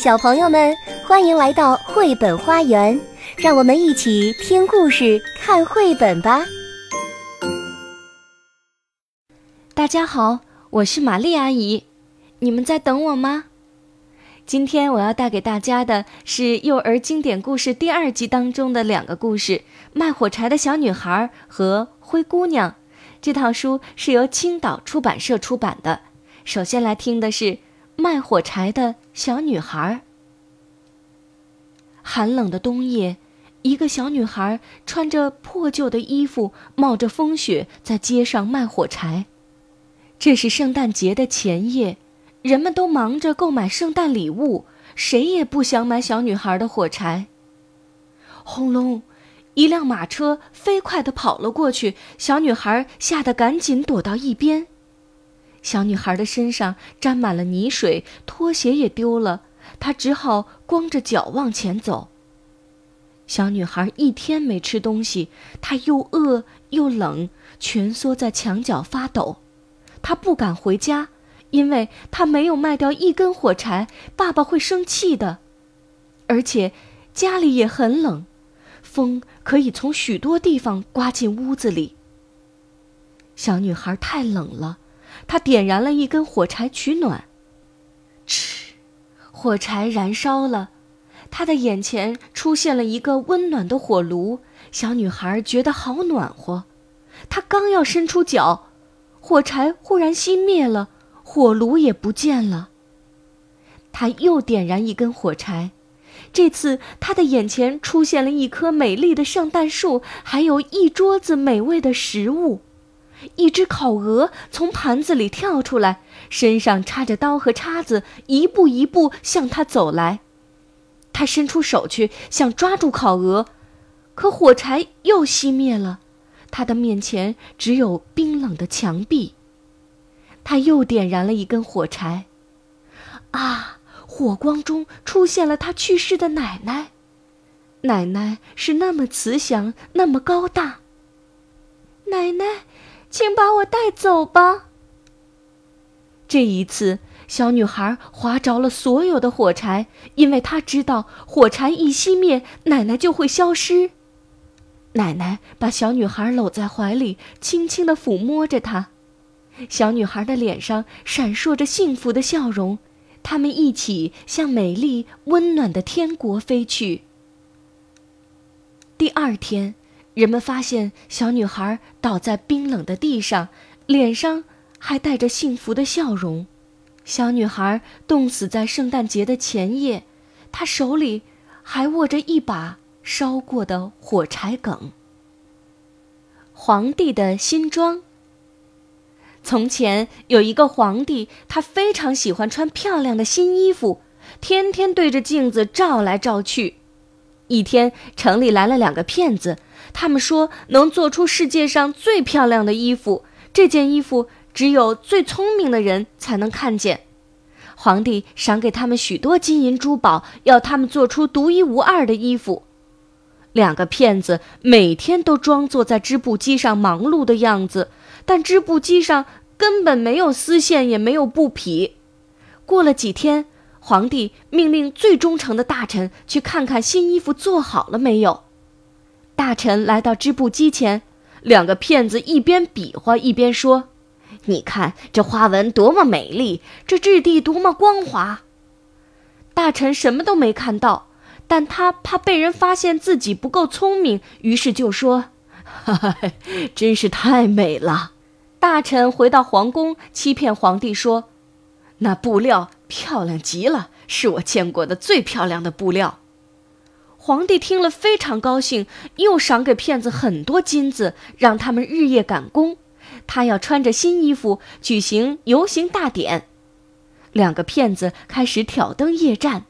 小朋友们，欢迎来到绘本花园，让我们一起听故事、看绘本吧。大家好，我是玛丽阿姨，你们在等我吗？今天我要带给大家的是幼儿经典故事第二季当中的两个故事，《卖火柴的小女孩》和《灰姑娘》。这套书是由青岛出版社出版的。首先来听的是。卖火柴的小女孩。寒冷的冬夜，一个小女孩穿着破旧的衣服，冒着风雪在街上卖火柴。这是圣诞节的前夜，人们都忙着购买圣诞礼物，谁也不想买小女孩的火柴。轰隆！一辆马车飞快地跑了过去，小女孩吓得赶紧躲到一边。小女孩的身上沾满了泥水，拖鞋也丢了，她只好光着脚往前走。小女孩一天没吃东西，她又饿又冷，蜷缩在墙角发抖。她不敢回家，因为她没有卖掉一根火柴，爸爸会生气的。而且家里也很冷，风可以从许多地方刮进屋子里。小女孩太冷了。他点燃了一根火柴取暖。嗤，火柴燃烧了，他的眼前出现了一个温暖的火炉。小女孩觉得好暖和。她刚要伸出脚，火柴忽然熄灭了，火炉也不见了。她又点燃一根火柴，这次她的眼前出现了一棵美丽的圣诞树，还有一桌子美味的食物。一只烤鹅从盘子里跳出来，身上插着刀和叉子，一步一步向他走来。他伸出手去想抓住烤鹅，可火柴又熄灭了，他的面前只有冰冷的墙壁。他又点燃了一根火柴，啊！火光中出现了他去世的奶奶，奶奶是那么慈祥，那么高大。奶奶。请把我带走吧。这一次，小女孩划着了所有的火柴，因为她知道火柴一熄灭，奶奶就会消失。奶奶把小女孩搂在怀里，轻轻的抚摸着她。小女孩的脸上闪烁着幸福的笑容，他们一起向美丽温暖的天国飞去。第二天。人们发现小女孩倒在冰冷的地上，脸上还带着幸福的笑容。小女孩冻死在圣诞节的前夜，她手里还握着一把烧过的火柴梗。皇帝的新装。从前有一个皇帝，他非常喜欢穿漂亮的新衣服，天天对着镜子照来照去。一天，城里来了两个骗子。他们说能做出世界上最漂亮的衣服，这件衣服只有最聪明的人才能看见。皇帝赏给他们许多金银珠宝，要他们做出独一无二的衣服。两个骗子每天都装作在织布机上忙碌的样子，但织布机上根本没有丝线，也没有布匹。过了几天，皇帝命令最忠诚的大臣去看看新衣服做好了没有。大臣来到织布机前，两个骗子一边比划一边说：“你看这花纹多么美丽，这质地多么光滑。”大臣什么都没看到，但他怕被人发现自己不够聪明，于是就说：“哈哈，真是太美了。”大臣回到皇宫，欺骗皇帝说：“那布料漂亮极了，是我见过的最漂亮的布料。”皇帝听了非常高兴，又赏给骗子很多金子，让他们日夜赶工。他要穿着新衣服举行游行大典。两个骗子开始挑灯夜战，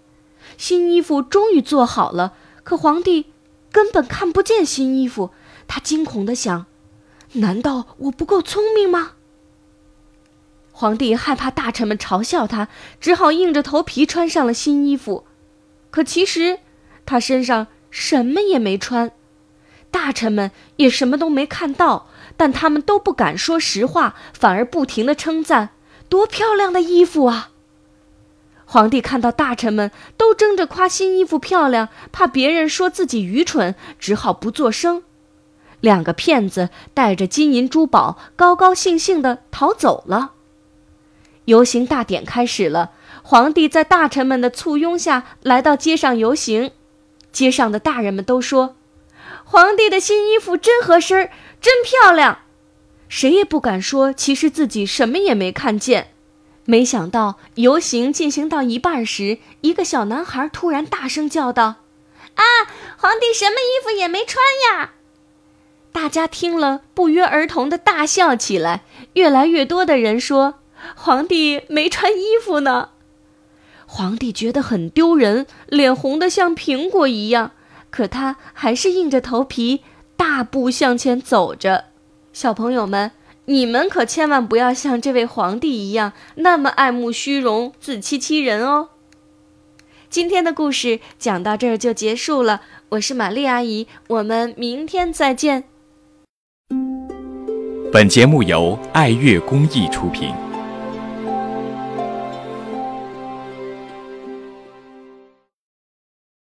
新衣服终于做好了。可皇帝根本看不见新衣服，他惊恐地想：难道我不够聪明吗？皇帝害怕大臣们嘲笑他，只好硬着头皮穿上了新衣服。可其实。他身上什么也没穿，大臣们也什么都没看到，但他们都不敢说实话，反而不停的称赞：“多漂亮的衣服啊！”皇帝看到大臣们都争着夸新衣服漂亮，怕别人说自己愚蠢，只好不作声。两个骗子带着金银珠宝，高高兴兴地逃走了。游行大典开始了，皇帝在大臣们的簇拥下来到街上游行。街上的大人们都说：“皇帝的新衣服真合身，真漂亮。”谁也不敢说，其实自己什么也没看见。没想到游行进行到一半时，一个小男孩突然大声叫道：“啊，皇帝什么衣服也没穿呀！”大家听了，不约而同的大笑起来。越来越多的人说：“皇帝没穿衣服呢。”皇帝觉得很丢人，脸红得像苹果一样，可他还是硬着头皮大步向前走着。小朋友们，你们可千万不要像这位皇帝一样，那么爱慕虚荣、自欺欺人哦。今天的故事讲到这儿就结束了，我是玛丽阿姨，我们明天再见。本节目由爱乐公益出品。